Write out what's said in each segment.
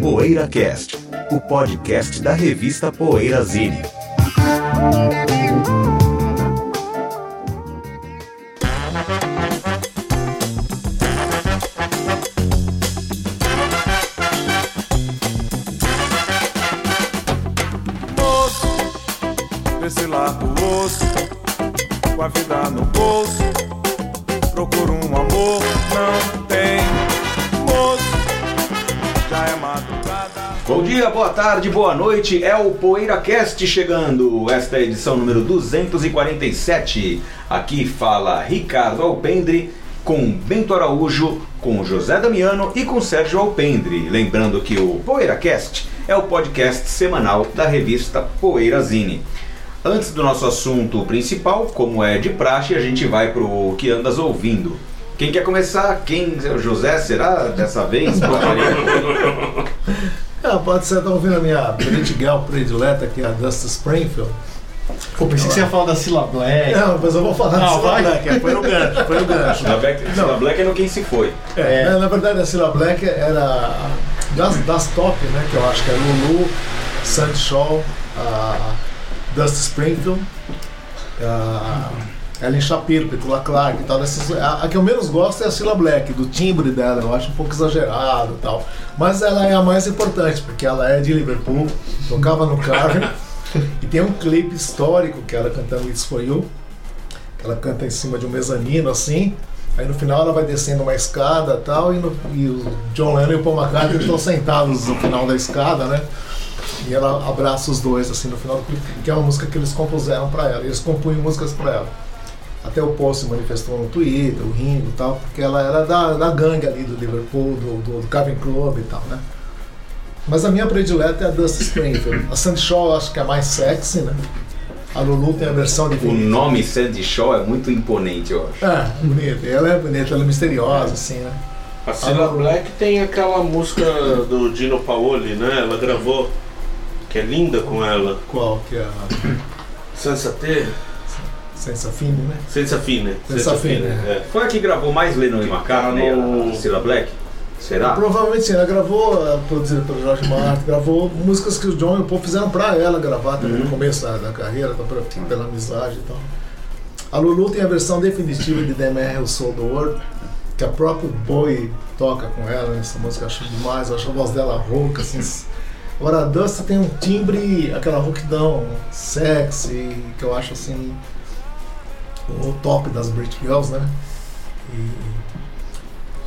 PoeiraCast, o podcast da revista Poeirazine. Dia, boa tarde, boa noite. É o PoeiraCast chegando. Esta é a edição número 247. Aqui fala Ricardo Alpendre com Bento Araújo, com José Damiano e com Sérgio Alpendre. Lembrando que o PoeiraCast é o podcast semanal da revista Poeirazine. Antes do nosso assunto principal, como é de praxe, a gente vai pro que andas ouvindo. Quem quer começar? Quem? O José, será dessa vez? Ah, pode ser, tá ouvindo a minha Brit Girl predileta, que é a Dusty Springfield. Pô, pensei que você ia falar da Cilla Black. Não, mas eu vou falar Não, da Cilla vai. Black, é, foi no gancho, foi no gancho. Da Black, da Black é no Quem Se Foi. É, na- Na verdade, a Cilla Black era das, das top, né, que eu acho que é Lulu, Sandy Shaw, a Dusty Springfield, a Ellen Shapiro, Petula Clark e tal. Dessas, a, a que eu menos gosto é a Cilla Black, do timbre dela, eu acho um pouco exagerado e tal. Mas ela é a mais importante, porque ela é de Liverpool, tocava no carro, e tem um clipe histórico que ela cantando It's For You, que ela canta em cima de um mezanino assim. Aí no final ela vai descendo uma escada tal, e, no- e o John Lennon e o Paul McCartney estão sentados no final da escada, né? E ela abraça os dois assim no final do clipe, que é uma música que eles compuseram para ela. Eles compunham músicas para ela. Até o Paul se manifestou no Twitter, o Ringo e tal, porque ela era da, da gangue ali do Liverpool, do, do, do Cavern Club e tal, né? Mas a minha predileta é a Dusty Springfield. A Sandy Shaw eu acho que é a mais sexy, né? A Lulu tem a versão de O nome Sandy Shaw é muito imponente, eu acho. É, bonita. Ela é bonita, ela é misteriosa, assim, né? A Cilla Black tem aquela música do Dino Paoli, né? Ela gravou, que é linda com ela. Qual que é a Senza Fine, né? Senza Fine. Senza Fine, é. Foi a que gravou mais Lennon e McCartney, No- a Cilla Black? Será? Provavelmente sim, ela gravou, eh, produzida pelo George Martin, gravou músicas que o John e o Paul fizeram pra ela gravar também Uhum. no começo da, carreira, tá, pra- pela amizade e tal. A Lulu tem a versão definitiva de The Man Who Sold the World, que a própria Bowie toca com ela, essa música eu acho demais, eu acho a voz dela rouca, assim. Agora a Dusty tem um timbre, aquela rouquidão sexy, que eu acho assim o top das Brit Girls, né? E...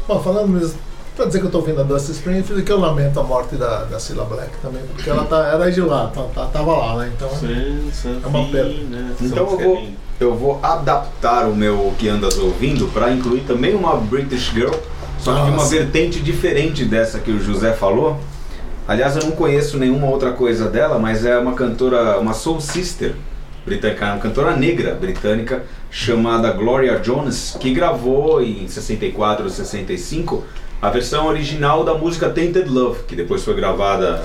Bom, falando mesmo, pra dizer que eu tô ouvindo a Dusty Springfield, que eu lamento a morte da, da Cilla Black também, porque ela tá, era de lá, tá, tá- tava lá, né? Então, Senza É uma perda. Fine. Então eu vou, é eu vou adaptar o meu que andas ouvindo para incluir também uma British Girl, só que de uma Nossa. vertente diferente dessa que o José falou. Aliás, eu não conheço nenhuma outra coisa dela, mas é uma cantora, uma soul sister britânica, uma cantora negra britânica chamada Gloria Jones, que gravou em 64 ou 65 a versão original da música Tainted Love, que depois foi gravada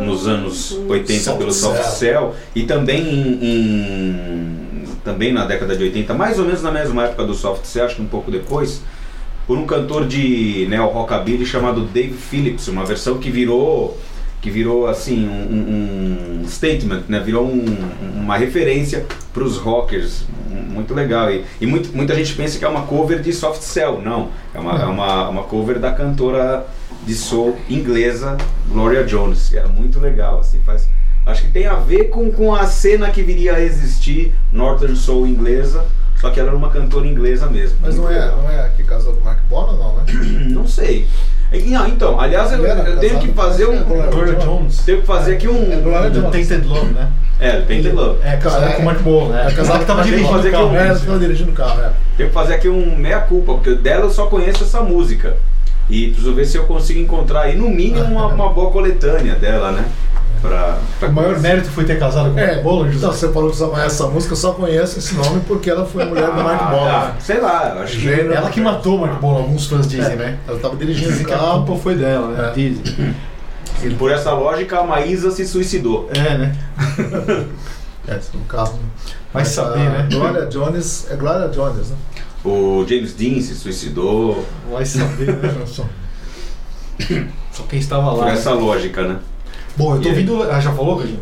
nos anos 80 Soft pelo Soft Cell. Cell e também em, em- também na década de 80, mais ou menos na mesma época do Soft Cell, acho que um pouco depois, por um cantor de neo rockabilly chamado Dave Phillips, uma versão que virou que virou assim um, um- statement, né? Virou um- uma referência para os rockers, muito legal e, e muito- muita gente pensa que é uma cover de Soft Cell, não, é uma, é uma, uma cover da cantora de soul inglesa Gloria Jones, que era muito legal, assim, faz Acho que tem a ver com, com a cena que viria a existir, Northern Soul inglesa, só que ela era uma cantora inglesa mesmo. mas não é, legal. não é a que casou com o Mark Bono, não, né? Não sei. E, não, então, aliás, eu, eu tenho casado que fazer é um. Gloria Jones. Tenho que fazer aqui um. É Gloria Jones. Tainted Love, né? É, que love. É, casada com o Mark Bono, né? É, casada que tava dirigindo Fazer carro. aqui É, ela estava dirigindo o carro, é. Tenho que fazer aqui um meia-culpa, porque dela eu só conheço essa música. E preciso ver se eu consigo encontrar aí, no mínimo, uma, uma boa coletânea dela, né? Pra, pra O maior mérito foi ter casado com o É, então José. você falou que só conhece essa música, eu só conheço esse nome porque ela foi a mulher do Mark Bono. Ah, né? sei lá, eu acho que. Ela que matou o Mark Bono, alguns fãs dizem, né? Ela estava dirigindo Dizem o que a carro. culpa foi dela, né? É. Dizem. E por essa lógica, a Maísa se suicidou. É, né? É, no carro. né? Vai Mas saber, a né? Gloria Jones, é Gloria Jones, né? O James Dean se suicidou. Vai saber, né? Só quem estava Por lá. essa lógica, né? Bom, eu tô E aí? ouvindo. Ah, já falou, Gadinho?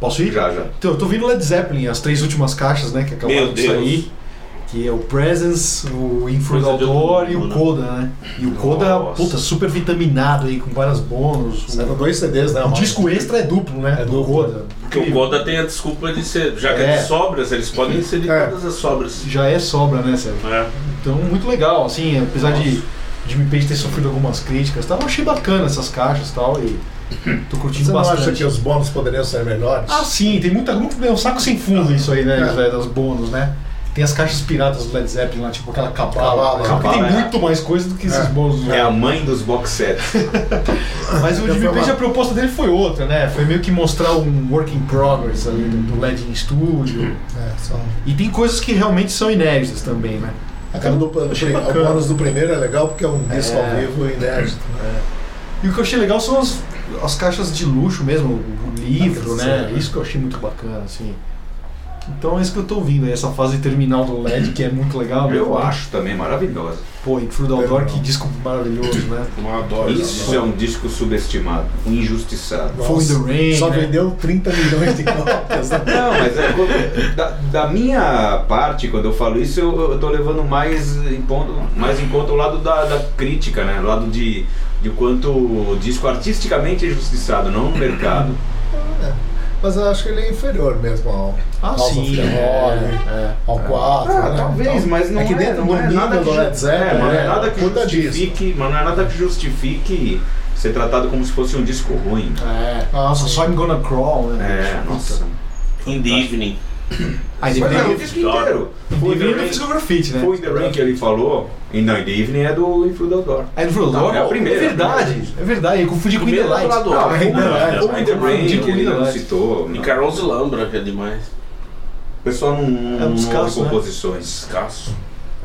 Posso ir? Já, já. Então, eu tô ouvindo Led Zeppelin, as três últimas caixas, né, que acabaram Meu de Deus. sair. Que é o Presence, o In Through the Coisa de Door outro e o né? Coda, né? E o Coda, Nossa. puta, super vitaminado aí, com vários bônus. Dois CDs, né? O Mano? disco extra é duplo, né? É do. Coda. Porque o Coda tem a desculpa de ser, já que é, É. de sobras, eles podem inserir É. todas as sobras. Já é sobra, né, Sérgio? É. Então, muito legal, assim, apesar de Jimmy Page ter sofrido algumas críticas, tal, eu achei bacana essas caixas e tal, e tô curtindo Você não bastante. acha que os bônus poderiam ser melhores? Ah, sim, tem muita muito é um saco sem fundo isso aí, né, É. Bônus, né? Tem as caixas piratas do Led Zeppelin lá, tipo aquela cabala. Cabala, que tem é. muito mais coisa do que esses É. bônus. É a mãe dos box sets. Mas o Já Jimmy Page, a proposta dele foi outra, né? Foi meio que mostrar um work in progress ali do, do LED em estúdio. É, só... E tem coisas que realmente são inéditas também, né? Aquela do, do, o bônus do primeiro é legal porque é um disco É. ao vivo inédito. E o que eu achei legal são as, as caixas de luxo mesmo, o, o livro, Ah, né? sim. Isso que eu achei muito bacana, assim. Então é isso que eu tô ouvindo essa fase terminal do LED, que é muito legal. né? Eu acho também maravilhosa. Pô, Intrude É Outdoor, legal. que disco maravilhoso, né? Eu adoro Isso é um disco subestimado, um injustiçado. In the Rain, Só né? vendeu 30 milhões de cópias. né? Não, mas é, quando- da, da minha parte, quando eu falo isso, eu, eu tô levando mais em, ponto, mais em conta o lado da, da crítica, né? O lado de, de quanto o disco artisticamente é injustiçado, não no mercado. Mas eu acho que ele é inferior mesmo ao Ah, House sim. of the é, Holly, é. ao 4. Ah, né? talvez, Então, mas não é, é que dentro não do é nada que, do Led Zeppelin, é, mas não é nada que justifique, mas não é nada que justifique ser tratado como se fosse um disco ruim. É. Nossa, só I'm Gonna Crawl, né? É, nossa. In the Evening. Aí Mas é, o deveria. disco inteiro. Foi ter Rain- fiz o grafite, né? Foi in the Rain que ele falou, e não, Evening é do Influ the Door. Aí no Outdoor, Não, é a primeira. É verdade, é verdade. Eu confundi com In the Light. Não, é. In the Rain, com ele não citou. E não. Carlos Lambra, que é demais. O pessoal não, não, É um não descasso, né? composições. Escasso.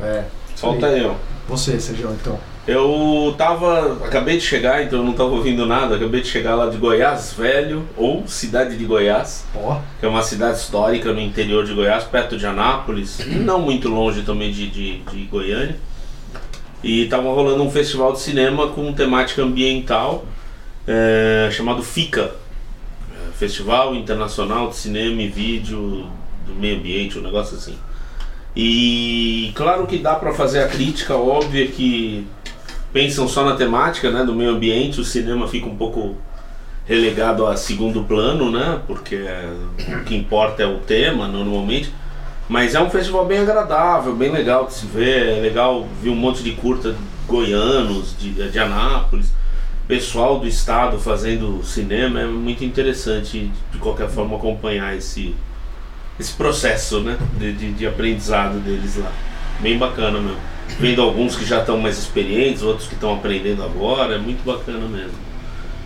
É. Falta eu. Você, Sérgio, então. Eu tava. Acabei de chegar, então eu não tava ouvindo nada. Acabei de chegar lá de Goiás Velho, ou cidade de Goiás, Ó. que é uma cidade histórica no interior de Goiás, perto de Anápolis, não muito longe também de, de, de Goiânia. E tava rolando um festival de cinema com temática ambiental é, chamado FICA é, Festival Internacional de Cinema e Vídeo do Meio Ambiente, um negócio assim. E claro que dá para fazer a crítica óbvia que pensam só na temática né, do meio ambiente, o cinema fica um pouco relegado a segundo plano, né? Porque é- o que importa é o tema normalmente. Mas é um festival bem agradável, bem legal de se ver. É legal ver um monte de curta goianos, de, de Anápolis, pessoal do estado fazendo cinema. É muito interessante, de qualquer forma, acompanhar esse, esse processo né, de, de, de aprendizado deles lá. Bem bacana mesmo. Vendo alguns que já estão mais experientes, outros que estão aprendendo agora, é muito bacana mesmo.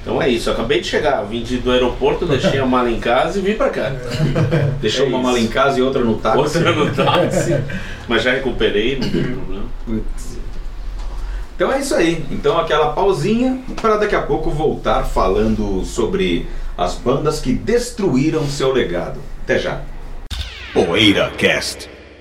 Então é isso, eu acabei de chegar, vim de- do aeroporto, deixei a mala em casa e vim pra cá. Deixou É uma isso. mala em casa e outra no táxi. Outra no táxi, mas já recuperei, não tem problema. Putz. Então é isso aí. Então aquela pausinha para daqui a pouco voltar falando sobre as bandas que destruíram seu legado. Até já. Poeira Cast.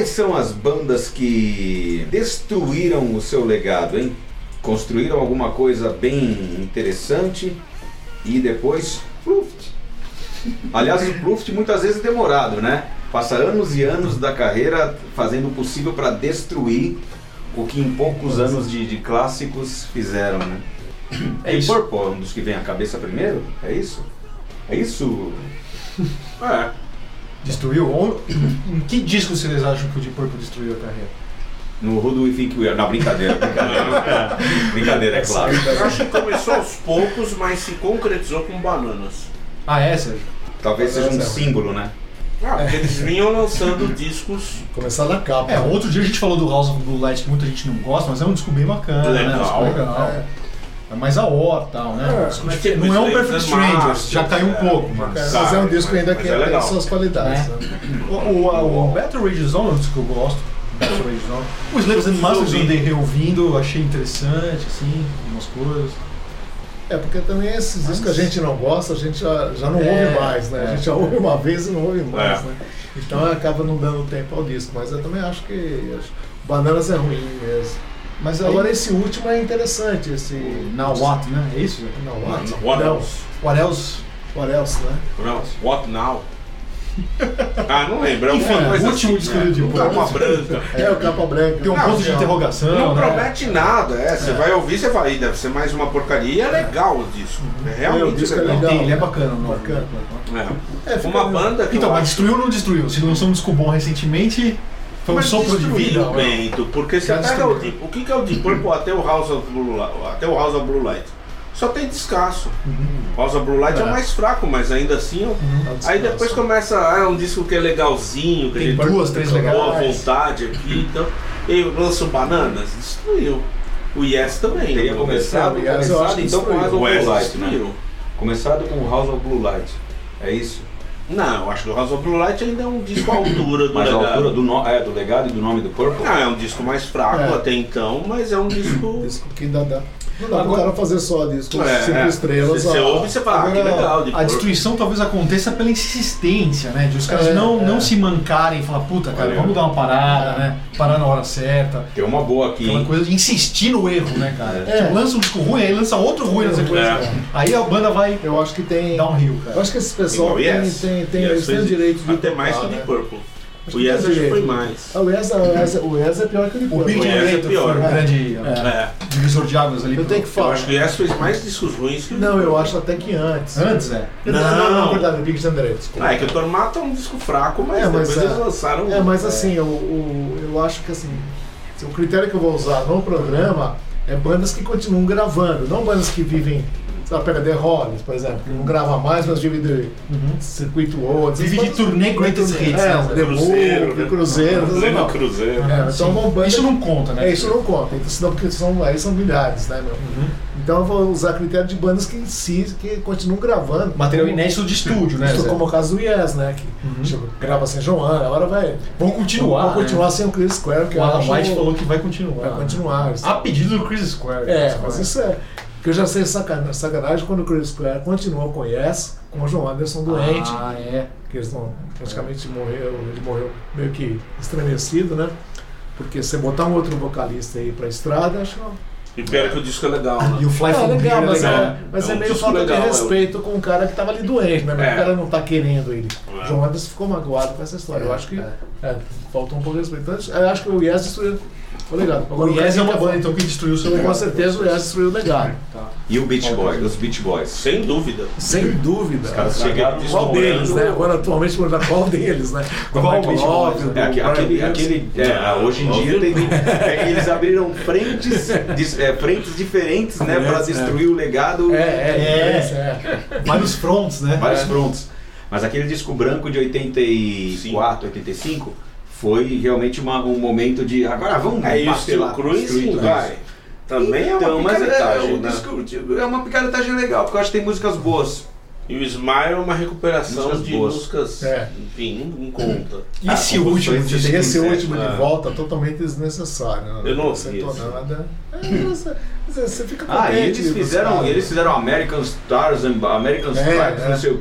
Quais são as bandas que destruíram o seu legado, hein? Construíram alguma coisa bem interessante e depois pluft. Aliás, o pluft muitas vezes é demorado, né? Passa anos e anos da carreira fazendo o possível para destruir o que em poucos anos de, de clássicos fizeram, né? É e isso. Purple é um dos que vem à cabeça primeiro? É isso? É isso? É. Destruiu? Ou- Em que disco vocês acham que o Deep Purple destruiu a carreira? No Who Do We Think We Are? Não, brincadeira, brincadeira. brincadeira, é claro. Eu acho que começou aos poucos, mas se concretizou com bananas. Ah, é, Sérgio? Talvez seja um é. símbolo, né? Ah, porque eles vinham lançando discos Começar na capa. É, outro dia a gente falou do House of Blue Light que muita gente não gosta, mas é um disco bem bacana, né? Um disco Legal. legal. É. É mais a e tal, né? É, tem não é um Perfect Strangers, já caiu um é. pouco, É, mas... mas é um disco ainda que é tem suas qualidades. Né? Né? O, o, o Battle Rage Zone é um disco que eu gosto. Battle Rage Zone. O Slaves and Masters eu andei reouvindo, achei interessante, assim, algumas coisas. É, porque também esses discos que a gente não gosta, a gente já, já não É, ouve mais, né? é. A gente já ouve uma vez e não ouve mais, É. né? Então acaba não dando tempo ao disco. Mas eu também acho que acho- Bananas é ruim mesmo. Mas aí, Agora esse último é interessante, esse... Now What, né? É isso? Não, what? What else? What else? what else, né? Não, What Now? Ah, não lembro. É Enfim, coisa o último assim, disco né? Purple. Capa branca. É, o capa branca. Tem um Não, ponto de interrogação. Não né? promete nada, é. Você vai ouvir, você vai, deve ser mais uma porcaria. E é legal o disco. É É, o realmente disco é legal. legal. Tem, ele é bacana. Não, Bacana. É. É, Uma banda que Então, mas destruiu ou não destruiu? Se lançou um disco bom recentemente, foi um Mas sopro de vida. né? Bento, porque você Já pega o. Deep, o que, que é o Deep Purple até o House of Blue Light, até o House of Blue Light. Só tem descasso. House of Blue Light é, o É. mais fraco, mas ainda assim. ó, Aí depois começa, ah, é um disco que é legalzinho, que a Tem gente duas, três boa legais. vontade aqui, então. E aí lança o Bananas, destruiu. O Yes também. Teria começado, eu começado que então com House O of Yes Blue Light, né? destruiu. Começado com House of Blue Light. É isso? Não, eu acho que o House of Blue Light ainda é um disco à altura do Mas a legado. altura do, no, é, do legado e do nome do Purple? Não, é um disco mais fraco É. até então, mas é um disco. Disco que ainda dá. Não dá Agora- pro cara fazer só disco É, cinco é. estrelas. Você, ouve e você fala, ah, que legal. de a destruição talvez aconteça pela insistência, né? De os caras É, não, é. não se mancarem e falar, puta, cara, Valeu. vamos dar uma parada, né? Parar na hora certa. Tem uma boa aqui, Aquela hein? coisa de insistir no erro, né, cara? É. Tipo, lança um disco ruim, aí lança outro ruim na sequência. É. Aí a banda vai Eu acho que tem. downhill, Eu cara. acho que esse pessoal tem, Yes. tem, tem, Yes o fez direito de. Até mais que né? Purple. Acho O Yes tem direito. foi mais. Ah, o Yes, o Yes, o Yes é pior que o Deep O. Big Yes é pior. foi um É. grande É. É. divisor de águas ali. Eu tenho que Eu falar. acho que o Yes fez mais discos ruins que o Não, eu acho até que antes. Antes, é. Não, não, não, Não. verdade, o Big Generator. desculpa. Ah, é que o Tormata é um disco fraco, mas, É, mas depois é- eles lançaram. É, mas assim, o- eu acho que assim, o critério que eu vou usar no programa é bandas que continuam gravando, não bandas que vivem, sabe, pega The Hollies, por exemplo, que não grava mais, mas vive de circuito outro. Vive de turnê Greatest Hits, É, né? o The Cruzeiro, Move, né? Cruzeiro, tudo Cruzeiro. É, então vão bandas- Isso não conta, né? É, isso não conta, então, senão, porque são, aí são milhares, né, meu? Então eu vou usar critério de bandas que insistem, que continuam gravando. Material Como- inédito de estúdio, né? Isso, como o caso do Yes, né? Que tipo, grava sem Joana, agora vai. Vão continuar. Vão continuar sem o Chris Square, que né? O Alan White falou que vai continuar. Vai continuar. A pedido do Chris Square. É, Chris mas Square. isso é. Porque eu já sei sacanagem, sacanagem quando o Chris Square continua com o Yes, com o João Anderson doente, Ah, é. que eles não, praticamente morreu, ele morreu meio que estremecido, né? Porque você botar um outro vocalista aí pra estrada, acho E pior que o disco é legal, E né? o Fly é, legal, é mas, legal. é, mas É é, um meio falta legal, de é. respeito com o cara que tava ali doente, né? É. o cara não tá querendo ele. É. João Anderson ficou magoado com essa história. Eu acho que é, faltou um pouco de respeito. Então, eu acho que o Yes destruiu o legado. O Yes é uma banda então que destruiu o seu Com legado. certeza o Yes destruiu o legado. E o Beach Boys, os Beach Boys. Sem dúvida. Sem dúvida. Os caras chegaram Qual deles, né? Agora atualmente dar qual deles, né? Qual Michael Beach Boys, do É, aquele, aquele, é, hoje em dia tem, é eles abriram frentes, dis- é, frentes diferentes, né, para É, destruir o legado, É, é, É. é. é. Vários fronts, né? vários É. fronts. Mas aquele disco branco de 84, 85 foi realmente uma- um momento de agora vamos Aí o Steel tudo vai. Também é Então, uma mas é, picaretagem, o né? disco é uma picaretagem legal, porque eu acho que tem músicas boas. E o Smile é uma recuperação Músicas de boas. músicas, É. enfim, não, não conta. E Ah, esse último de-? Esse quiser, último de volta totalmente desnecessário. né? Eu não Não ouvi nada. É, você, você fica Ah, e eles fizeram, eles fizeram American Stars, and- American É, Stripes, é. não sei o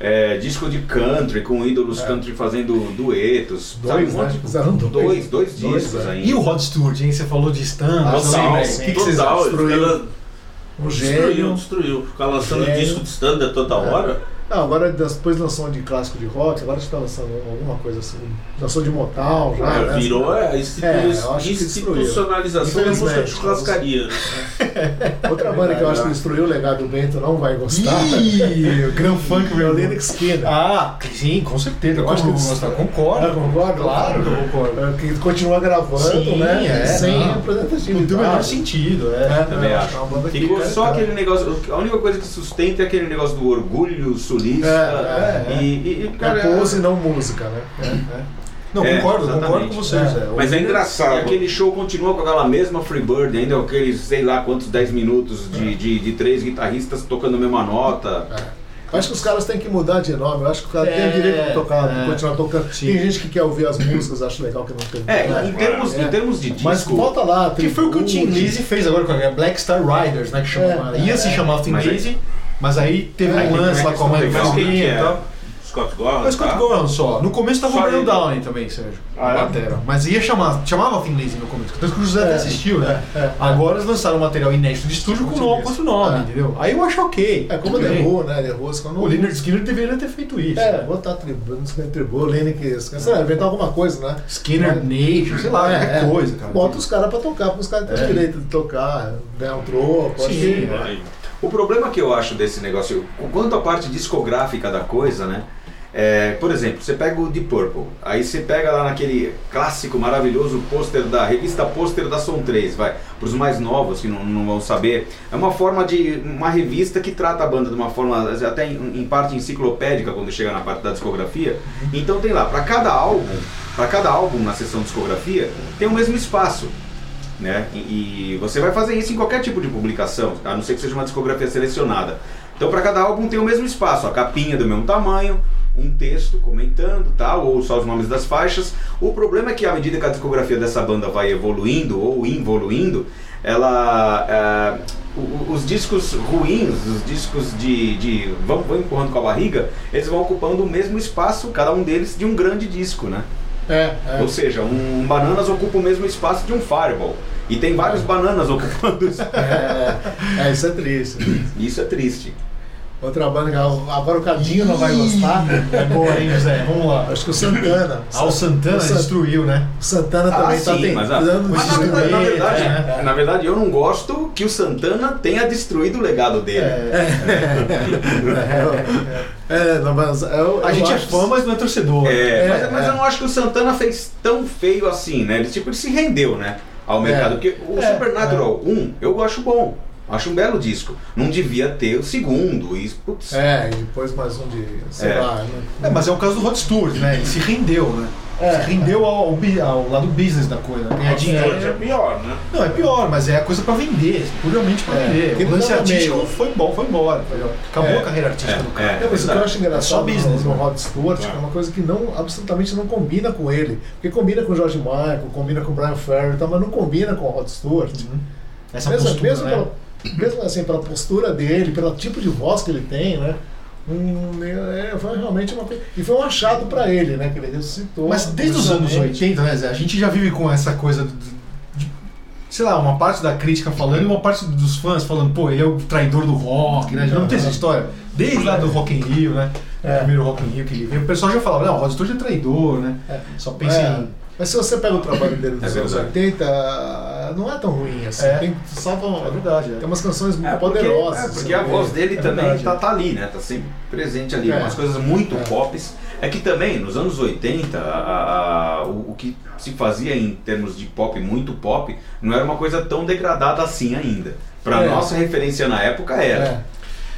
que, disco de country, com ídolos É. country fazendo duetos. Dois, sabe, né? Fizeram dois. dois, dois Dois, discos é. ainda. E o Rod Stewart, hein? Você falou de stand, Ah, né? O que, que vocês acham? destruiu? destruiu. Ficar lançando disco de standard toda hora. Ah, agora depois lançou um de clássico de rock, agora está lançando alguma coisa assim. Lançou de Motown já. Ah, né? virou a institu- É, eu destruiu. institucionalização da música de churrascaria. né? Outra banda que eu acho que destruiu o legado do Bento não vai gostar. Ih, o Grand Funk É o Linux Skinner. Ah, sim, com certeza. Eu Como acho que não gostar? Concordo. Ah, concorda? Claro que eu concordo. É, Que continua gravando, Sim, né? é, sem não. representatividade. Não tem o menor sentido, é. É, Também eu acho. é Ficou só aquele negócio. A única coisa que sustenta é aquele negócio do orgulho sulista. É, é, e, e, e, cara, É pose não música, né? Não, É, concordo, concordo exatamente. com vocês. É. é. Mas é engraçado. E aquele show continua com aquela mesma Freebird, ainda aqueles, sei lá quantos 10 minutos de, de, de três guitarristas tocando a mesma nota. Eu acho que os caras têm que mudar de nome. Eu acho que o cara tem É, o direito de tocar, de é. continuar tocando. Sim. Tem gente que quer ouvir as músicas, acho legal que não tem. É, em termos, É. em termos de disco. Mas volta lá, Que foi o que o Tim. Lizzy fez agora com a Black Star Riders, né? Que chamava, É, ia é, se é. chamar Tim Lizzy, mas aí teve É, um lance é lá que com a quem que Falcone e é? tal. Scott Gorham? Mas Scott tá? Gorham só. No começo tava o Brian ele. Downey também, Sérgio. Ah, é? Batera. Mas ia chamar, chamava Lizzy no começo. Tanto que o José até É, assistiu, né? é, é. Agora eles lançaram um material inédito de estúdio com com outro nome, É. entendeu? Aí eu acho ok. É como. Who, né? The Who, quando O Leonard Skinner deveria ter feito isso. É, né? botar não sei tribo, Linux, sei lá, inventar alguma coisa, né? Skinner Nation, sei lá, É, qualquer é. coisa, cara. Bota os caras pra tocar, porque os caras têm É. o direito de tocar, ganhar um troco. Sim, que- é. O problema que eu acho desse negócio, quanto à parte discográfica da coisa, né? É, por exemplo, você pega o Deep Purple, aí você pega lá naquele clássico maravilhoso pôster da revista Pôster da Som 3, vai, para os mais novos que não, não vão saber, é uma forma de uma revista que trata a banda de uma forma até em, em parte enciclopédica quando chega na parte da discografia. Então tem lá, para cada álbum, para cada álbum na seção discografia, tem o mesmo espaço né? E, e você vai fazer isso em qualquer tipo de publicação, a não ser que seja uma discografia selecionada. Então, para cada álbum tem o mesmo espaço, a capinha do mesmo tamanho, um texto comentando, tal, ou só os nomes das faixas. O problema é que à medida que a discografia dessa banda vai evoluindo ou involuindo, ela é, os discos ruins, os discos de, de vão, vão empurrando com a barriga, eles vão ocupando o mesmo espaço, cada um deles de um grande disco, né? É, é. Ou seja, um bananas ocupa o mesmo espaço de um fireball. E tem vários bananas ocupando isso. É, é, isso é triste. Isso é triste. Outra banda que agora o Cadinho não vai gostar. É boa, hein, José? Vamos lá. Acho que o Santana. Ah, o Santana O San- destruiu, né? O Santana também tá sim, mas, ah, tentando mas na, destruir. verdade, na, verdade, é, na verdade, eu não gosto que o Santana tenha destruído o legado dele. É, não, mas eu, A eu gente é acho- fã, mas não é torcedor. É, É, mas, mas é. eu não acho que o Santana fez tão feio assim, né? Ele, tipo, ele se rendeu, né? Ao mercado. Porque o É, Supernatural 1 eu acho bom. Acho um belo disco. Não devia ter o segundo. E, putz, É, e depois mais um de, sei É. lá. É, mas é o caso do Rod Stewart, né? Ele se rendeu, né? É, se rendeu ao, ao ao lado business da coisa. né? Ganhar Rod dinheiro. É pior, né? Não, é pior, mas é a coisa pra vender, puramente pra É, vender. O lance é artístico meio- foi bom, foi embora. Acabou É. a carreira artística É, do cara. é. É, mas o que eu acho engraçado É só business, no, no né? Rod Stewart É. é uma coisa que não, absolutamente não combina com ele. Porque combina com o George Michael, combina com o Brian Ferry, mas não combina com o Rod Stewart. Essa mesmo, postura, mesmo, né? pela, mesmo assim, pela postura dele, pelo tipo de voz que ele tem, né? É, foi realmente uma coisa. E foi um achado pra ele, né? Que ele ressuscitou. Mas desde os anos justamente. 80, né, Zé? A gente já vive com essa coisa de, sei lá, uma parte da crítica falando e uma parte dos fãs falando, pô, ele é o traidor do rock, né? Já não tem essa história. Desde lá do Rock in Rio, né? É. O primeiro Rock in Rio que ele veio, o pessoal já falava, não, o Rod Stewart é traidor, né? É. Só pensa É. em... Mas se você pega o trabalho dele dos É anos verdade. 80, não é tão ruim assim. É. Tem, salvam, É verdade, é. tem umas canções muito É, porque, poderosas. é, porque assim, a voz dele É também verdade. tá, tá ali, né? Tá sempre presente ali. É. Umas coisas muito É. pops. É que também, nos anos 80, a- a- o, o que se fazia em termos de pop, muito pop, não era uma coisa tão degradada assim ainda. Pra É. nossa referência na época era.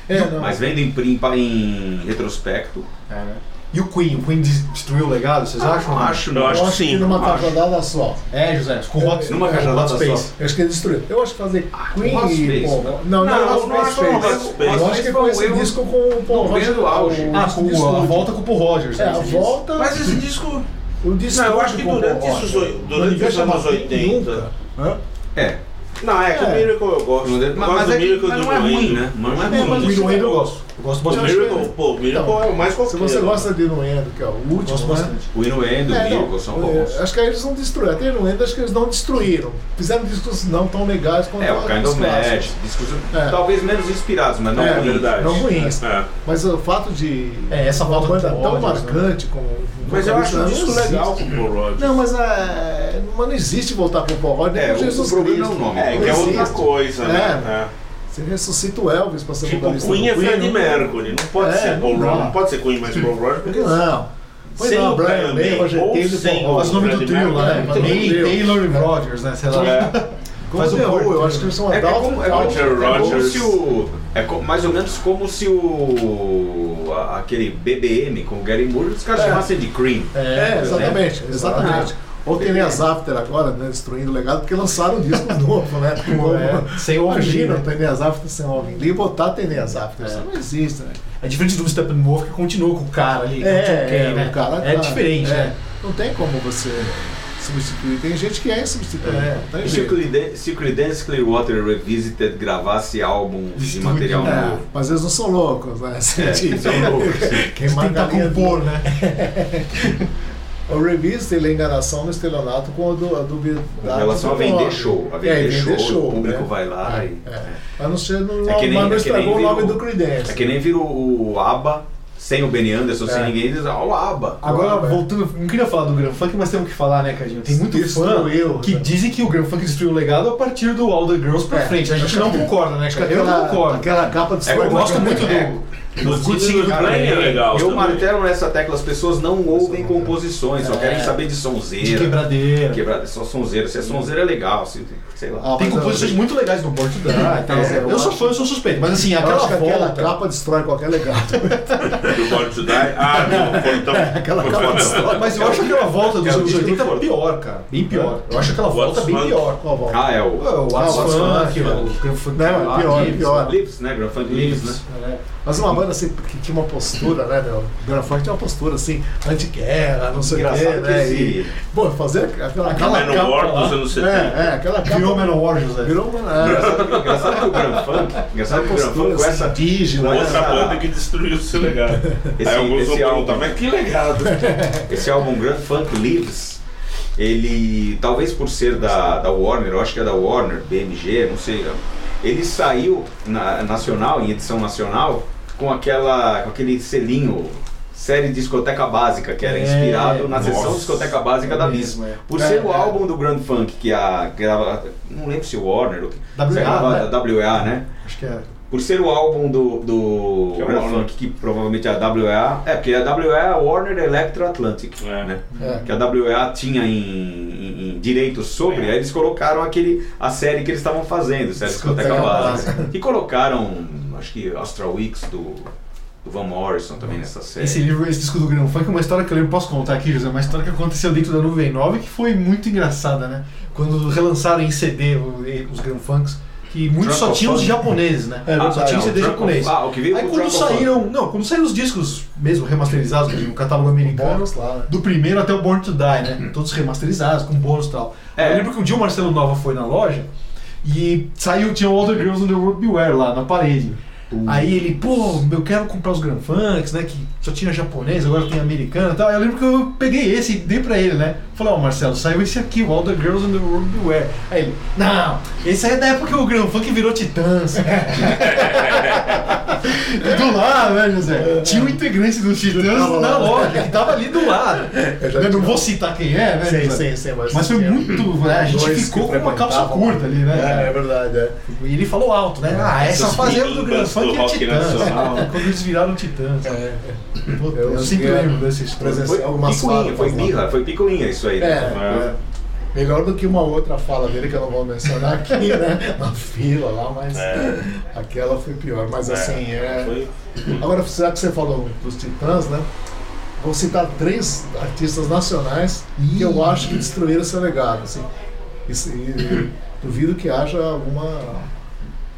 É. É, não, Mas vendo em, prim- em retrospecto, É, né? E o Queen? O Queen des- destruiu o legado, vocês acham? não acho, Eu não. acho eu que acho que sim, numa acho. cajadada só. É, José, com o Hot, Numa com o cajadada Space. só. Eu acho que ele destruiu. Eu acho que fazer Queen Hot e Space, Paul. não. Não, não, Não, não, não Hot Space. Hot Space. Eu acho que com esse Eu disco com o Paul não vejo Roger. auge. o Ah, disco com a volta com o Paul Rogers. É, né, a volta. Mas esse disco. O disco Não, eu acho que durante Não os anos Queen 80. nunca. Hã? É. Não, é que É. o Miracle eu gosto. Eu Mas, gosto mas do é que- Miracle mas do não é ruim, né? Mas não é É, mas ruim. O Wayne eu gosto. Eu gosto O bastante. Miracle, pô, o Miracle Então, é o mais Se qualquer. você né? gosta de Inuendo, que é o último, Gosto né? bastante. O Inuendo, o É, não, Miracle são é, bons. acho que aí eles não destruíram. Até Inuendo, acho que eles não destruíram. Fizeram discos não tão legais quanto É, o Kind of. Magic, discos É. talvez menos inspirados, mas não É, ruins. verdade. Não ruins. É. Mas o fato de É, essa uma volta banda com tão Rodgers, né? marcante com Mas eu acho um não disco existe. legal com o Paul Rodgers. Não, mas, é, mas não existe voltar com o Paul Rodgers É, o- Jesus o problema Cristo. é o nome. É, que é outra coisa, né? É. É. Você ressuscita o Elvis pra ser Tipo, vocalista Queen é Freddie não- Mercury, não pode É, ser Paul. Rodgers, não pode ser Queen mais Paul Rodgers, Por porque que não? Pois Sem não, o Brian May, May, Roger ou Taylor e sem Paul o- Faz o nome do trio lá, né? May. Taylor e Rogers, né? Sei lá. É. Faz o Paul, eu acho que eles são É, é adultos. como, é como- Roger é se o. É co- mais ou menos como se o. a- aquele BBM com o Gary Moore os caras É. chamassem de Cream. É, exatamente, né? exatamente. Ou tem as After agora, né, destruindo o legado, porque lançaram um disco novo, né? É, sem o Imagina, né? tem as After sem o Alvin Lee, botar tem as After, É. isso não existe, né? É diferente do Steppenwolf que continua com o cara ali. com o É, Kay, é, né? o cara é tá- diferente, é. né? Não tem como você substituir. Tem gente que é insubstituível. É. E se se o Creedence Clearwater Revisited gravasse álbum de Estúdio, material É, novo. mas eles não são loucos, né? É, são loucos. Queimar Tentar galinha compor, né? O Revista ele é enganação no estelionato com a, du a duvidade. Com relação a do vender show. A É, vender, show, o público né? vai lá e. É. Mas não, chega no, É que nem- mas não é que nem estragou o nome virou- do Creedence. É que nem vira o, ABBA sem o Benny Anderson, sem É. ninguém, diz, ó, o ABBA. Agora, Claro, é. voltando, não queria falar do Grand Funk, mas temos que falar, né, Cadinho? Tem muito fã Destruiu, que né? dizem que o Grand Funk destruiu o legado a partir do All the Girls pra É, frente. A gente acho não concorda, né? Acho que Eu não concordo. aquela capa de É, Eu gosto muito É. do, É legal. Eu também. martelo nessa tecla, as pessoas não ouvem composições, só É. querem saber de de sonzeira. quebradeira. Quebrada, só sonzeira. Se é sonzeira é legal, se, sei lá. Ah, Tem composições eu- muito legais no Born to Die. e tal. É, eu eu sou fã, eu sou suspeito, mas assim, aquela que aquela volta. capa destrói qualquer legado. Do Born to Die. Ah, não, foi tão. Aquela foi capa destrói. Mas eu acho aquela volta dos É o anos disco 80 do pior, cara. Bem pior. Eu acho aquela volta What's bem pior. Qual volta? Ah, é o. O What's Ah, What's Funk, Funk, o Funk Não, pior, pior. Lives, né? Né? É. Mas uma banda assim, que tinha uma postura, né, meu? O Grafite tinha uma postura assim, anti-guerra, não sei o quê, né? E, pô, fazer aquela, aquela capa dos lá. anos 70. É, é, aquela capa. Virou Manowar, José. Virou uma. É, Engraçado, que o Grand Funk, engraçado que o Grand Funk com essa com né? Outra banda que destruiu o seu legado. Esse- Aí alguns esse álbum- mas que legado? Esse álbum Grand Funk Lives, ele, talvez por ser da, da Warner, eu acho que é da Warner, BMG, não sei, ele saiu na nacional, em edição nacional, com aquela, com aquele selinho série discoteca básica, que era É, inspirado na nossa. sessão discoteca básica da Mesmo, Bis. é. Por É, ser o é. álbum do Grand Funk, que a, que era, não lembro se o Warner, ou que- WA, né? a WA, né? Acho que é. Por ser o álbum do, do Que é o Grand Warner. Funk, que provavelmente é a WA, é, porque a WA é a Warner Electra Atlantic, É. né? É. que a WA tinha em, em- em direitos sobre, aí eles colocaram aquele, a série que eles estavam fazendo, série Discoteca Discoteca Básica. Básica. E colocaram, acho que Astral Weeks do, do Van Morrison também nessa série. Esse livro, esse disco do Grand Funk é uma história que eu lembro, posso contar aqui, José? Uma história que aconteceu dentro da Nuvem 9 que foi muito engraçada, né? Quando relançaram em CD o- os Grand Funks, que muitos só tinham os japoneses, né? É só verdade, tinham CD japonês. Ah, o que veio Aí o quando saíram, não, quando saíram os discos mesmo remasterizados, no catálogo americano, Bônus lá, né? do primeiro até o Born to Die, né? Todos remasterizados, com bônus e tal. É. Eu lembro que um dia o Marcelo Nova foi na loja e saiu, tinha All the Girls in the World Beware lá na parede. Aí ele, pô, eu quero comprar os Grand Funks, né? Que só tinha japonês, agora tem americano e tal. Aí eu lembro que eu peguei esse e dei pra ele, né? Falei, ó, Marcelo, saiu esse aqui, o All the Girls in the World Beware. Aí ele, não, esse aí é da época que o Grand Funk virou Titãs. E do lado, né, José? Tinha um integrante dos Titãs na loja, que tava ali do lado. Eu já Eu não vou citar quem é, né? Sim, sim, sim, mas, Mas foi muito. né, a gente ficou com uma calça curta ali, né? É, é verdade, é. E ele falou alto, né? Ah, essa fazenda do Grand Funk é Titãs. Quando eles viraram Titãs. É, Eu eu sempre lembro dessa história. presenciar Foi foi birra, foi picuinha isso aí. É, né? é. Melhor do que uma outra fala dele que eu não vou mencionar aqui, né? Na fila lá, mas É. aquela foi pior. Mas assim, é. Agora, já que você falou dos Titãs, né? Vou citar três artistas nacionais que eu acho que destruíram seu legado. Assim. E, e duvido que haja alguma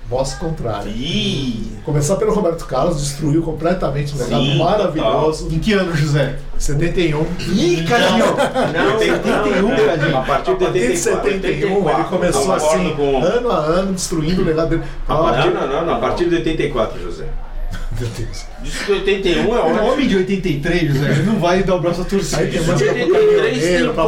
voz contrária. Ih, Começar pelo Roberto Carlos, destruiu completamente o legado Sim, maravilhoso. Em que ano, José? 71. Ih, Cadinho! Não, não, tem- não, tem- Cadinho. a partir de A partir de 84. 71, ele começou assim, com- ano a ano, destruindo o legado dele. A partir, não, não, não, a partir de 84, José. Meu Deus. Disco de 81 é Um ótimo. homem de 83, José, ele não vai dar o braço a torcer. Aí tem pro 83 tem pra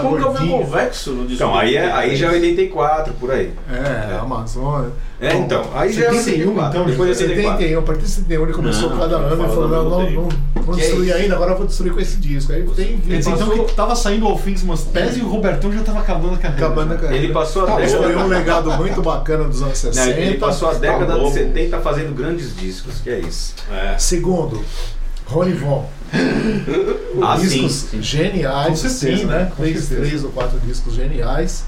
como que eu vou- baixinha, pra como que eu vou gordinho. convexo no disco Então, aí, é, aí já é 83? 84, por aí. É, Amazônia. É, então, aí já é 71, 84, então, depois de 84. 71, a partir de 71 ele começou Não, cada eu ano e falo falou, não, não, não vou é destruir ainda, agora eu vou destruir com esse disco. Aí tem Quer dizer, então passou- que tava saindo ao fim de umas pés e o Robertão já tava acabando a carreira. acabando a carreira. Ele passou a Tá, década. Foi um legado muito bacana dos anos Não, 60. ele passou a década Tá de louco. 70 fazendo grandes discos, que é isso. É. Segundo, Rony Von. Ah, discos sim. geniais, Com certeza, sim, né? né? Com Três, certeza. três ou quatro discos geniais.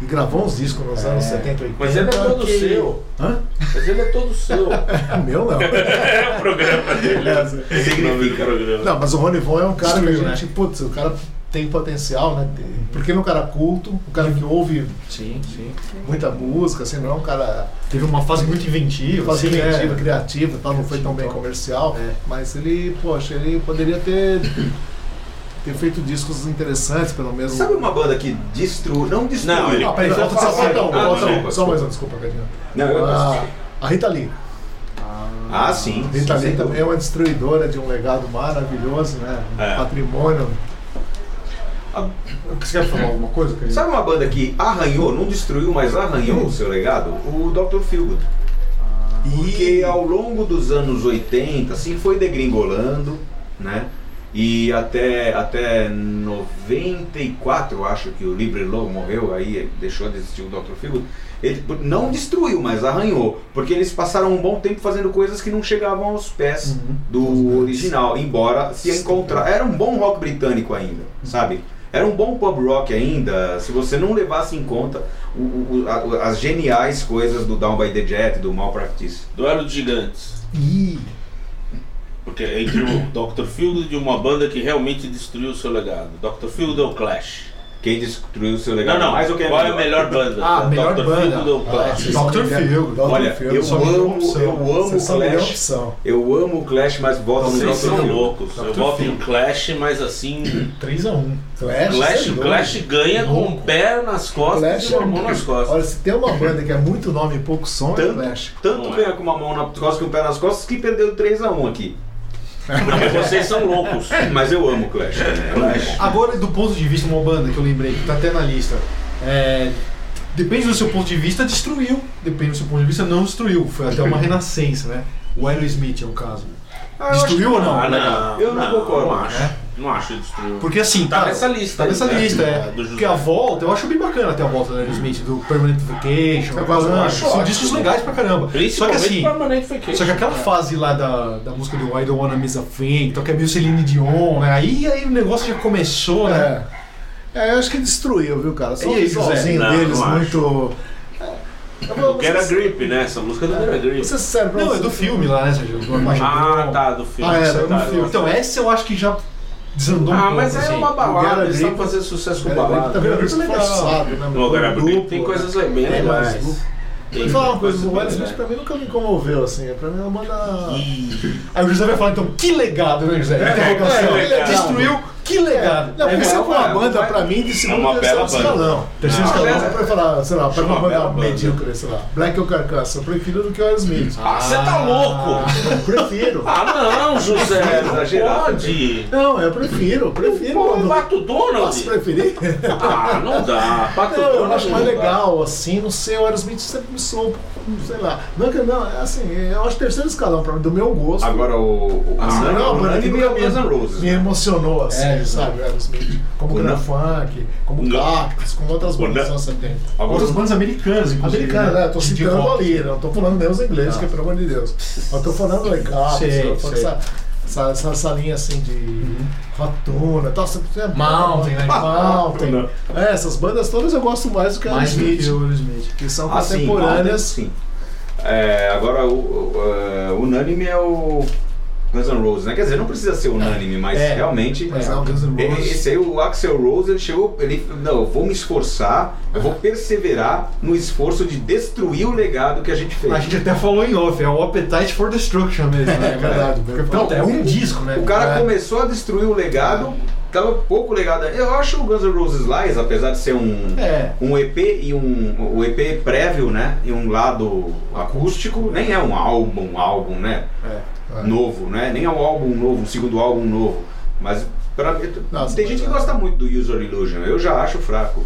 E gravou uns discos nos anos 70 e 80. Mas ele é todo que- seu. Hã? Mas ele é todo seu. Meu não. é o programa dele. Significa. programa. Não, mas o Rony Von é um cara que a Destruiu, gente, putz, o cara tem potencial, né? Porque ele é um cara culto, um cara que ouve Sim, sim. muita música, assim, não é um cara Teve uma fase muito inventiva. faz assim, inventiva, é. criativa, e tal, não foi tão bem comercial, É. mas ele, poxa, ele poderia ter ter feito discos interessantes, pelo menos. Sabe uma banda que destruiu. Não destruiu. Não, ele- Ah, peraí, falta falta um, Ah, um. só mais desculpa. um, desculpa, Cadinho. Não, eu Ah, a Rita Lee. Ah, sim. A Rita sim, Lee também é uma destruidora de um legado maravilhoso, né? Um É. patrimônio. Ah, Você quer falar alguma coisa, querido? Sabe uma banda que arranhou, não destruiu, mas arranhou o seu legado? O Dr. Feelgood. Porque ao longo dos anos 80, assim, foi degringolando, né? E até, até 94, eu acho que o Libre Low morreu, aí deixou de existir o Dr. Feelgood. Ele não destruiu, mas arranhou. Porque eles passaram um bom tempo fazendo coisas que não chegavam aos pés Uhum. do original. Embora se encontrar. Era um bom rock britânico ainda, sabe? Era um bom pop rock ainda, se você não levasse em conta o- o- a- as geniais coisas do Down by the Jet, do Malpractice. Duelo de gigantes. Ih, Porque é entre o Dr. Field e uma banda que realmente destruiu o seu legado. Dr. Field ou Clash? Quem destruiu o seu legado Não, não. mais ou quem é Qual é a melhor? banda? Ah, melhor Dr. banda. Ou Ah, Clash? Dr. Phil. Olha, Phil, eu amo, opção. eu amo Vocês Clash. Eu amo o Clash, mas voto no Vocês Dr. são loucos. Eu Dr. voto Phil. em Clash, mas assim. 3x1. Clash, Clash, sem Clash ganha com o pé nas costas Clash e uma é mão nas costas. Olha, se tem uma banda que é muito nome e pouco som, é o Tanto, Clash. tanto é. ganha com uma mão nas costas e um pé nas costas que perdeu 3x1 aqui. Porque vocês são loucos. Mas eu amo o Clash. né? Clash. Agora, do ponto de vista, uma banda que eu lembrei, que tá até na lista. É, depende do seu ponto de vista, destruiu. Depende do seu ponto de vista, não destruiu. Foi até uma renascença, né? O Aerosmith é o caso. Ah, Destruiu ou não? Ah, não. Eu não concordo. Não acho. É? Não acho que destruiu. Porque assim, Tá cara, nessa lista Tá aí, nessa né? lista, é. Porque a volta, eu acho bem bacana até a volta do Aerosmith, do Permanent Vacation. Eu São acho ótimo. discos legais pra caramba. Só que Principalmente assim, Permanent Vacation. só que aquela fase lá da, da música do I Don't Wanna Miss a Thing, toca meio Celine Dion, né? Aí, aí o negócio já começou, né? É. É, eu acho que destruiu, viu, cara? Só o visualzinho Não, deles não muito. É, eu vou- O Get a vou- Grip, né? Essa música do Get a Grip. Vou ser sincero pra Não, é você. do filme lá, né, Sérgio? Ah, tá, do filme. Ah, é, Você do tá- filme. Então, essa eu acho que já desandou um Ah, pouco, mas é assim. uma balada, eles estão fazendo sucesso com É, tá balada. vendo Muito forçado, né? No Get a Grip Duplo, tem coisas bem É, legais. mas- Tem Vou falar uma coisa, o Will Smith pra mim nunca me comoveu, assim. Pra mim é uma banda. Aí o José vai falar, então, que legado, né, José? Interrogação. que legado. Destruiu, que legado. Não, porque É, se é uma banda uma- pra mim de é segundo uma ou terceiro bela escalão. Terceiro Ah, escalão. Você pode falar, sei lá, para É uma banda medíocre, sei lá, Black ou Carcass, eu prefiro do que o Aerosmith. Ah, você tá louco? Prefiro. Ah, não, José, não Exagerado pode. Não, eu prefiro, eu prefiro. Pô, Pato Donald. Posso preferir? Ah, não dá. Pato Não, eu Donald acho não mais legal, assim, não sei, o Aerosmith sempre me soou, sei lá. Não, que- não, é assim, eu acho terceiro escalão pra mim, do meu gosto. Agora o. Ah, não, é assim, É, sabe, o Aerosmith. Como O o Grand Nan- Funk, como O Nan- Cactus, como outras O bandas dos anos 70. Outras bandas americanas, inclusive. Americana, né? Eu tô citando ali, não tô falando nem os ingleses, Tá. que pelo amor de Deus. Eu tô falando falando sei. essa, essa, essa, essa linha assim de ratuna, tal, você- você- Mountain, né? Mountain. É, essas bandas todas eu gosto mais do que a Mais do que Smith, o Aerosmith. que são Ah, sim, contemporâneas. sim. É, agora, o, o, é, unânime é o Guns N' Roses, né? Quer dizer, não precisa ser unânime, mas É. realmente. Mas é o Guns N' E- Roses. Esse aí, o Axel Rose, ele chegou. Ele, não, eu vou me esforçar, eu vou perseverar no esforço de destruir o legado que a gente fez. A gente até falou em off, é o Appetite for Destruction mesmo, né? É verdade, Porque, puta, é um disco, né? O cara É. começou a destruir o legado tava pouco legado. Eu acho o Guns N' Roses Lies, apesar de ser um, É. um EP e um o EP prévio, né? E um lado acústico, nem é um álbum, um álbum, né? É. Novo, né? Nem é um álbum novo, um segundo álbum novo. Mas pra, Nossa, tem gente que é. gosta muito do User Illusion. Eu já acho fraco.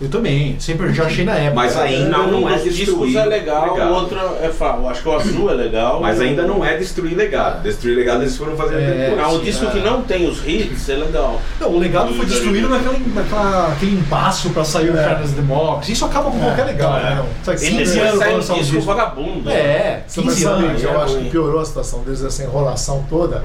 Eu também, sempre já achei na época. Mas ainda não é dos discos destruir é legal, legado. o outro é fraco. Acho que o azul é legal. Mas ainda não é destruir legado. Destruir legado eles foram fazer É, depois. Ah, o Sim, disco é. que não tem os hits é legal. Não, o legado foi destruído naquela, naquela, aquele impasso pra sair o É. Charles Democracy. Isso acaba com qualquer legal, É. né? Sabe, Ele 15 devia anos um lançar um disco disco. vagabundo. É, Você 15 sabe, anos. eu é acho ruim. que piorou a situação deles, essa enrolação toda,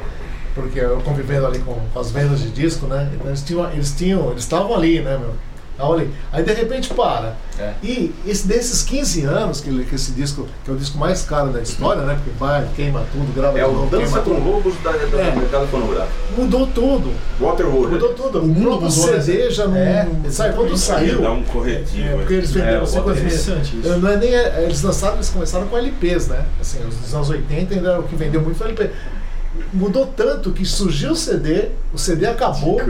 porque eu convivendo ali com, com as vendas de disco, né? Então eles tinham, eles tinham, eles estavam ali, né, meu? Ali. Aí de repente para. É. E esse, desses 15 anos, que, ele- que esse disco, que é o disco mais caro da história, né? Porque vai, queima tudo, grava É de o novo, Dança queima com tudo. Lobos da, da, É. do mercado fonográfico. Mudou tudo. Waterworld. Mudou tudo. O mundo mudou, né? CD já não. É, sabe, quando exatamente. saiu. Dá um corretivo. É, porque eles É, venderam o 50 mil. interessante isso. Não é nem, é, eles lançaram, eles começaram com LPs, né? Assim, os anos 80 ainda era o que vendeu muito foi LP. Mudou tanto que surgiu o CD, o CD acabou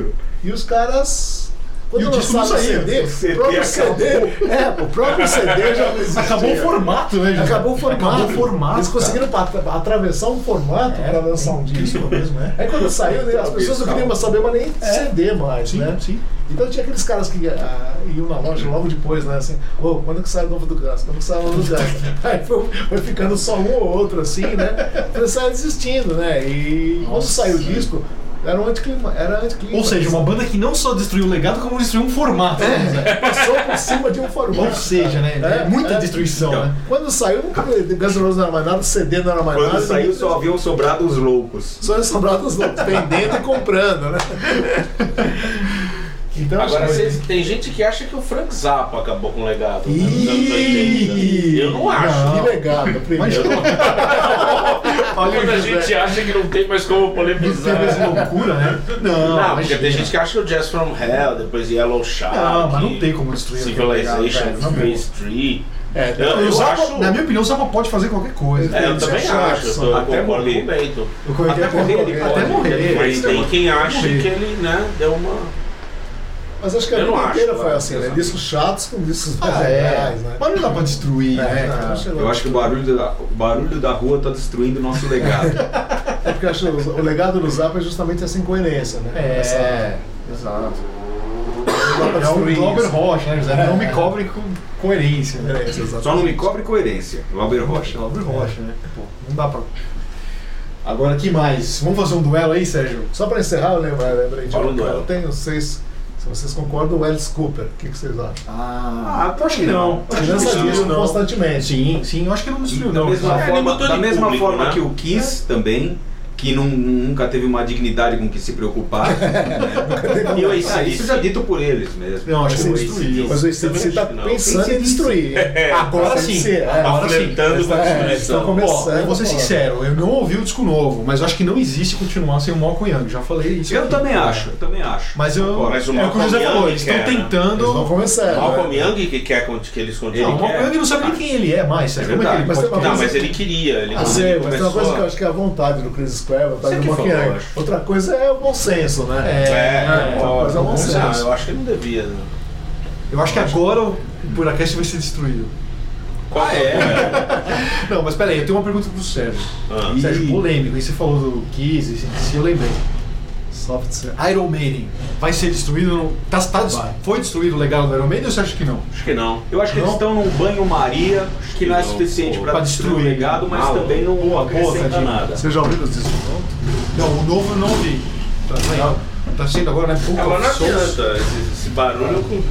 e os caras. Quando E o disco não saía. CD, O CD próprio CD, é, o próprio CD já não existia. Acabou o formato, né, gente? Acabou o formato. Acabou o formato. Eles conseguiram atravessar um formato É, para lançar um incrível disco. mesmo, é. Aí quando saiu, né, as pessoas não queriam saber mais nem É. CD mais, Sim, né? sim. Então tinha aqueles caras que ah, iam na loja logo depois, né? Assim, ô, quando que sai o novo do Gus? Quando que sai o novo do Gus? Aí foi, foi ficando só um ou outro, assim, né? Eles saíram desistindo, né? E quando Nossa. saiu o disco, era um anticlima. Era anticlima. Ou seja, uma banda que não só destruiu o legado, como destruiu um formato. né? É, passou por cima de um formato. Ou seja, né? É, muita é. destruição, Então, né? Quando saiu, nunca Guns N' Roses não era mais nada, CD não era mais nada. Quando saiu só haviam sobrado os loucos. Só eles sobrados loucos, vendendo e comprando, né? Então, Agora, acho que- cês- tem gente que acha que o Frank Zappa acabou com o legado né, 80. Eu não acho. Que legado, primeiro. Olha Quando a gente acha que não tem mais como Não teve polemizar. essa loucura, né? Não, Não, porque tem gente que acha que o Jazz from Hell, depois Yellow Shark, Não, mas não tem como destruir Civilization. Phase 3. É, Eu- eu Zappa, acho- Na minha opinião, o Zappa pode fazer qualquer coisa. É, eu Ele também é acho, eu tô, até morrer. Até morrer ele Até pode. morrer. Mas tem quem acha que ele, né, deu uma. Mas acho que a vida inteira foi assim, né? exato. Discos chatos com discos Ah, é. legais, né? Mas não dá pra destruir, É, né, chegou. Eu acho que o barulho da, o barulho da rua tá destruindo o nosso legado. É porque eu acho que o o legado do Zappa é justamente essa incoerência, né? Essa- É, exato. não dá pra É o Glauber. Rocha, né, José? É, Não me é. cobre com coerência, né? Só não me cobre coerência. Glauber Rocha. Glauber Rocha, né? Pô, não dá pra... Agora, que mais? Vamos fazer um duelo aí, Sérgio? Só pra encerrar, eu lembro- lembrei de um que eu duelo. tenho, vocês, se vocês concordam, o Alice Cooper. O que, que vocês acham? Ah, Ah, acho que não. Que não. disco constantemente. sim, sim, eu acho que não destruiu, Da não. mesma É, forma, da mesma público, forma né? que o Kiss também, que nun- nunca teve uma dignidade com que se preocupar. né? E o Ah, AC/DC? isso já é dito por eles mesmo. Não, acho que não sim, destruiu. Mas o tá que não. pensando em destruir. hein? Agora Sim, é. agora sim. Flertando com a É, destruição. estão começando. eu vou ser sincero, eu não ouvi o disco novo, mas eu acho que não existe continuar sem o Malcolm Young. Já falei isso. Eu aqui. também acho, eu também acho. Mas eu. Mas o é o que o Malcolm José falou, Young eles estão né? tentando. Eles vão começar. Malcolm né? Young que quer que eles Não, continuem. o Malcolm Young não sabe nem quem ele é mais, é que ele verdade. Mas pode tem uma Não, mas ele queria. Ele, Ah, ele mas tem uma coisa que eu acho que é a vontade do Chris Acho. Outra coisa é o bom senso, né? É, É, outra coisa é o bom não, senso. eu acho que ele não devia. né? Eu acho que agora o Buracast vai ser destruído. Qual é? Não, mas peraí, eu tenho uma pergunta pro Sérgio. Ah. Sérgio, polêmico, aí você falou do Kiss, e se eu lembrei. Soft serve. Iron Maiden vai ser destruído? no- Tá, tá des- Vai. foi destruído o legado do Iron Maiden ou você acha que não? Acho que não. Eu acho que eles Não? estão num banho-maria que não é suficiente para pra destruir o destruir. legado, mas Ah, também não boa, boa, acrescenta Tadinho. nada. Você já ouviu os discos? Não, o novo eu não vi. Tá saindo, tá saindo agora, né? Agora não adianta esse, esse barulho com.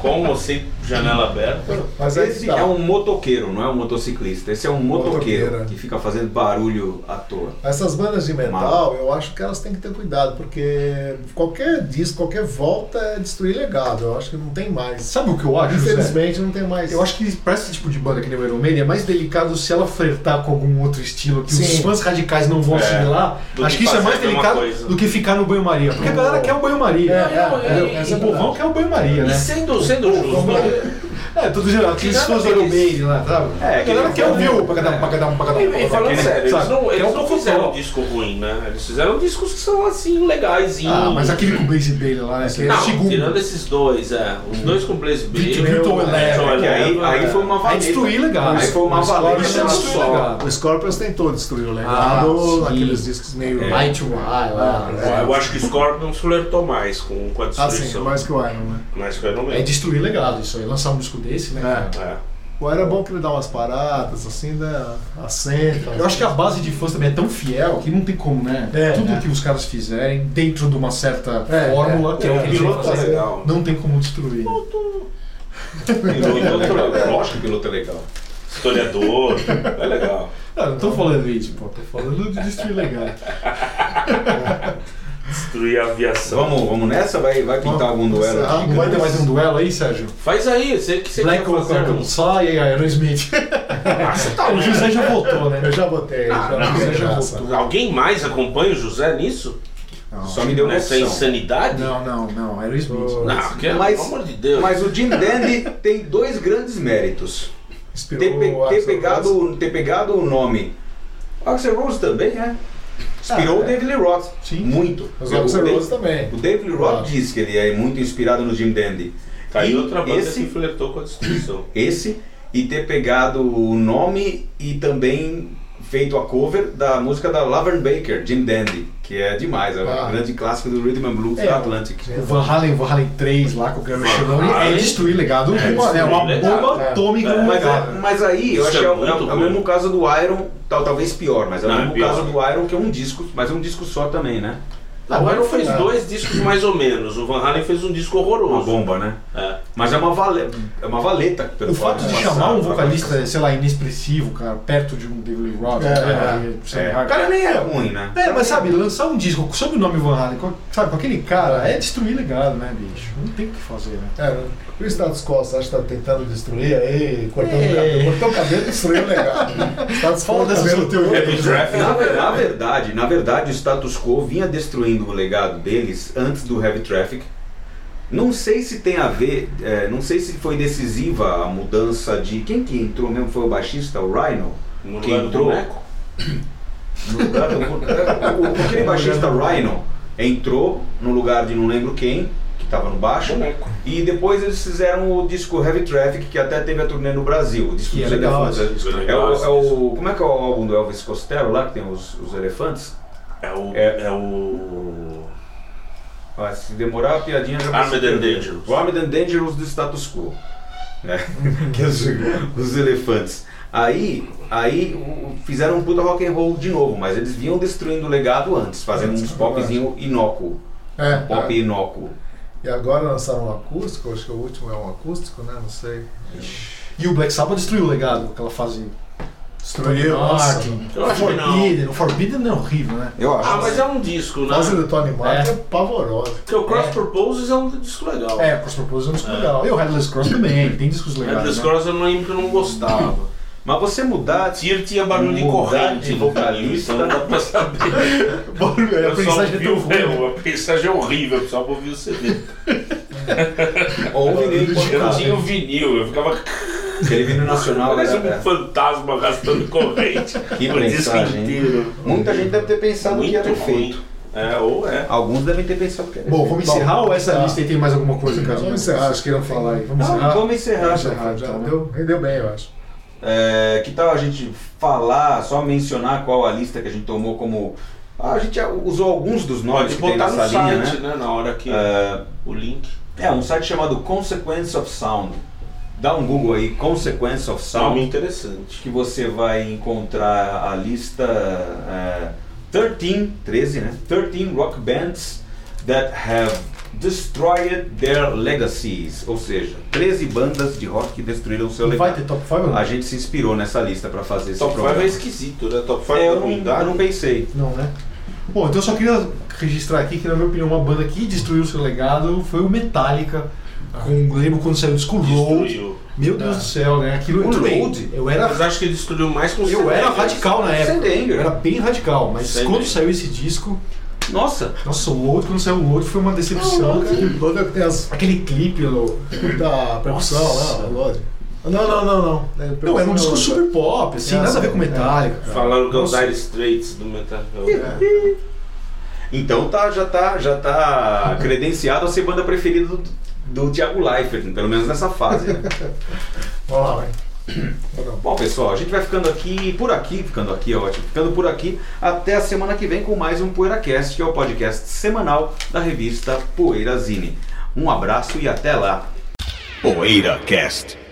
Com ou sem janela aberta. Mas Esse tá. é um motoqueiro, não é um motociclista. Esse é um motoqueiro Motoqueiro. que fica fazendo barulho à toa. Essas bandas de metal, eu acho que elas têm que ter cuidado, porque qualquer disco, qualquer volta é destruir legado. Eu acho que não tem mais. Sabe o que eu acho, José? Infelizmente não tem mais. Eu acho que pra esse tipo de banda que nem o Iron Maiden é mais delicado se ela flertar com algum outro estilo que os Sim. fãs radicais não vão É. assimilar. Do Acho que que isso é mais delicado do que ficar no banho-maria. Porque a galera quer o banho-maria. É, é, é, o é povão quer o banho-maria, E né? sendo, sendo justo, É, tudo geral. Aqueles Tirando fãs do Iron aqueles- Maiden lá, sabe? É, a galera aquele- quer ouvir o pagadão, pagadão, pagadão. E, e falando sério, eles não, é eles um não fizeram um disco ruim, né? Eles fizeram discos que são assim, legais. Ah, mas aquele com o Blaze Bailey lá, né? Que é o segundo. tirando esses dois, é. Os dois com Blaze Bailey. Virtual Eleven. É, que aí, aí foi uma Aí valeta. destruir legal. Aí foi uma Os valeta só. O Scorpions tentou destruir o Ah, legado sim. naqueles discos meio. É. Eye to Eye lá. É. Eu acho que o Scorpions flertou mais com, a Ah, sim, destruição. mais que o Iron, né? mais que eu não É lembro. destruir legado isso aí. Lançar um disco desse, né? É. cara? É. É bom que ele dá umas paradas, assim, né? Assenta. Eu acho que a base de fãs também é tão fiel que não tem como, né? É, Tudo é. que os caras fizerem dentro de uma certa É, fórmula, é. que é, o que eles piloto vão é fazer, legal. não tem como destruir. Piloto é legal. Lógico que piloto é legal. Historiador. é legal. Ah, não tô falando isso, pô. Tô falando de destruir legado. Destruir a aviação. Vamos, vamos nessa? Vai, vai pintar algum duelo Ah, aqui? Não vai ter mais um duelo aí, Sérgio? Faz aí, sei que você Black quer fazer. Cartoon Sai e Aerosmith. Ah, tá o José já votou, né? Eu já botei. Ah, já não, já votou. Alguém mais acompanha o José nisso? Não, Só me deu opção. insanidade? não, não, não, Aerosmith. Tô- Não, que, Mas- pelo amor de Deus. Mas o Jim Dandy tem dois grandes méritos. Inspirou Ter, pe- ter Rose. pegado, ter pegado o nome. Axel Rose também, é. Inspirou Ah, o David Lee Roth. Sim. Muito. Os Dave- Rose também. O David Lee Roth Ah. diz que ele é muito inspirado no Jim Dandy. Tá aí E outra banda esse- que flertou com a destruição. Esse e ter pegado o nome e também feito a cover da música da Laverne Baker, Jim Dandy, que é demais, é um Ah. grande clássico do Rhythm and Blues É, da Atlantic. O Van Halen, Van Halen 3 lá com o Van Cherone é destruir legado. É, uma, é uma bomba. É. atômica É, Mas, é- legado. mas aí eu Isso acho é que é, o- é o mesmo caso do Iron, tal, talvez pior, mas é o é mesmo pior. caso do Iron, que é um disco, mas é um disco só também, né? Não, o Iron fez É. dois discos mais ou menos. O Van Halen fez um disco horroroso. Uma bomba, né? É. Mas é uma, vale, é uma valeta. pelo O fato de passar, chamar um pra vocalista, sei lá, inexpressivo, cara, perto de um David Lee Roth, É, né, É, lá, o cara nem é ruim, né? É, mas sabe, lançar um disco sob o nome Van Halen, com, sabe, com aquele cara, é destruir legado, né, bicho? Não tem o que fazer, né? É, o status quo, você acha que tá tentando destruir aí, cortando É. o cabelo, cortou o cabelo e destruiu o legado. Status quo, na verdade, na verdade, o status quo vinha destruindo o legado deles antes do Heavy Traffic. Não sei se tem a ver, é, não sei se foi decisiva a mudança de. Quem que entrou mesmo? Foi o baixista, o Rhino? No do entrou? boneco? No lugar do- o- o- aquele baixista Rhino entrou no lugar de não lembro quem, que estava no baixo. Boneco. E depois eles fizeram o disco Heavy Traffic, que até teve a turnê no Brasil. O disco Que é dos legal, elefantes. esse disco. É o, é o- como é que é o álbum do Elvis Costello lá, que tem os, os elefantes? É o. É. É, o. Ah, se demorar a piadinha já vai Armed and. Dangerous. O Armed and Dangerous do status quo. né? que é os, os elefantes. Aí, aí fizeram um puta rock and roll de novo, mas eles vinham destruindo o legado antes, fazendo uns popzinho inócuo. É, Pop é. inócuo. E agora lançaram um acústico, acho que o último é um acústico, né? Não sei. E o Black Sabbath destruiu o legado, aquela fase. Destruiu, nossa. Martin, Eu acho que não. Forbidden. O Forbidden é horrível, né? Eu acho. Ah, mas é um disco, A né? fase do Tony Martin É. é, pavorosa. Porque o Cross É. Purposes é um disco legal. É, Cross Purpose é um disco É. legal. E o Headless Cross também, tem discos legais. Headless né? Cross eu não lembro que eu não gostava. Mas você mudar Tyr tinha barulho de corrente de no vocalista. então dá pra saber. É, a Eu só mensagem é tão o ruim. meu, a mensagem é horrível, só pra ouvir o CD. ou vinil Eu não importado. tinha o vinil, eu ficava Aquele vinil nacional parece era- um fantasma arrastando corrente. Que mensagem. Muita gente deve ter pensado que era Muito efeito. É, ou é. Alguns devem ter pensado que era Bom, vamos encerrar ou essa Tá. lista aí tem mais alguma coisa, cara? Vamos encerrar. Vocês queiram falar aí. Vamos Não, encerrar? vamos encerrar. Vamos encerrar, Já então, né? deu, rendeu bem, eu acho. É, que tal a gente falar, só mencionar qual a lista que a gente tomou como. Ah, a gente já usou alguns dos nomes Pode que tem botar no nessa linha, site, né? né? Na hora que É, o link. é, um site chamado Consequence of Sound. Dá um Google aí, Consequence of Nome Sound, interessante. que você vai encontrar a lista é, 13, 13, né? 13 rock bands that have destroyed their legacies. Ou seja, 13 bandas de rock que destruíram o seu E vai legado. ter top 5 ou não? A gente se inspirou nessa lista para fazer esse Top 5 programa. é esquisito, né? Top 5 É, é eu, não, eu não pensei. Não, né? Bom, então eu só queria registrar aqui que, na minha opinião, uma banda que destruiu o seu legado foi o Metallica. Com, lembro quando saiu o School Road. Meu Deus do céu, né? Aquilo O Road? Eu era, Mas acho que ele destruiu mais com eu era radical na época. Eu era bem radical, mas quando saiu esse disco, Nossa, Nossa, o Load, quando saiu o Load, foi uma decepção, Aquele clipe, no... da percussão, né? o Load. Não, não, não, não. É, Não, era um disco percussão, super pop, assim, É, nada a ver com é. Metallica. cara. Falaram que é o. Dire Straits do Metal. então tá, já tá, já tá credenciado a ser banda preferida do, do Thiago Leifert, pelo menos nessa fase. né? Vamos lá, vai. Bom, pessoal, a gente vai ficando aqui, por aqui, ficando aqui, é ótimo, ficando por aqui até a semana que vem com mais um PoeiraCast, que é o podcast semanal da revista Poeirazine. Um abraço e até lá. PoeiraCast.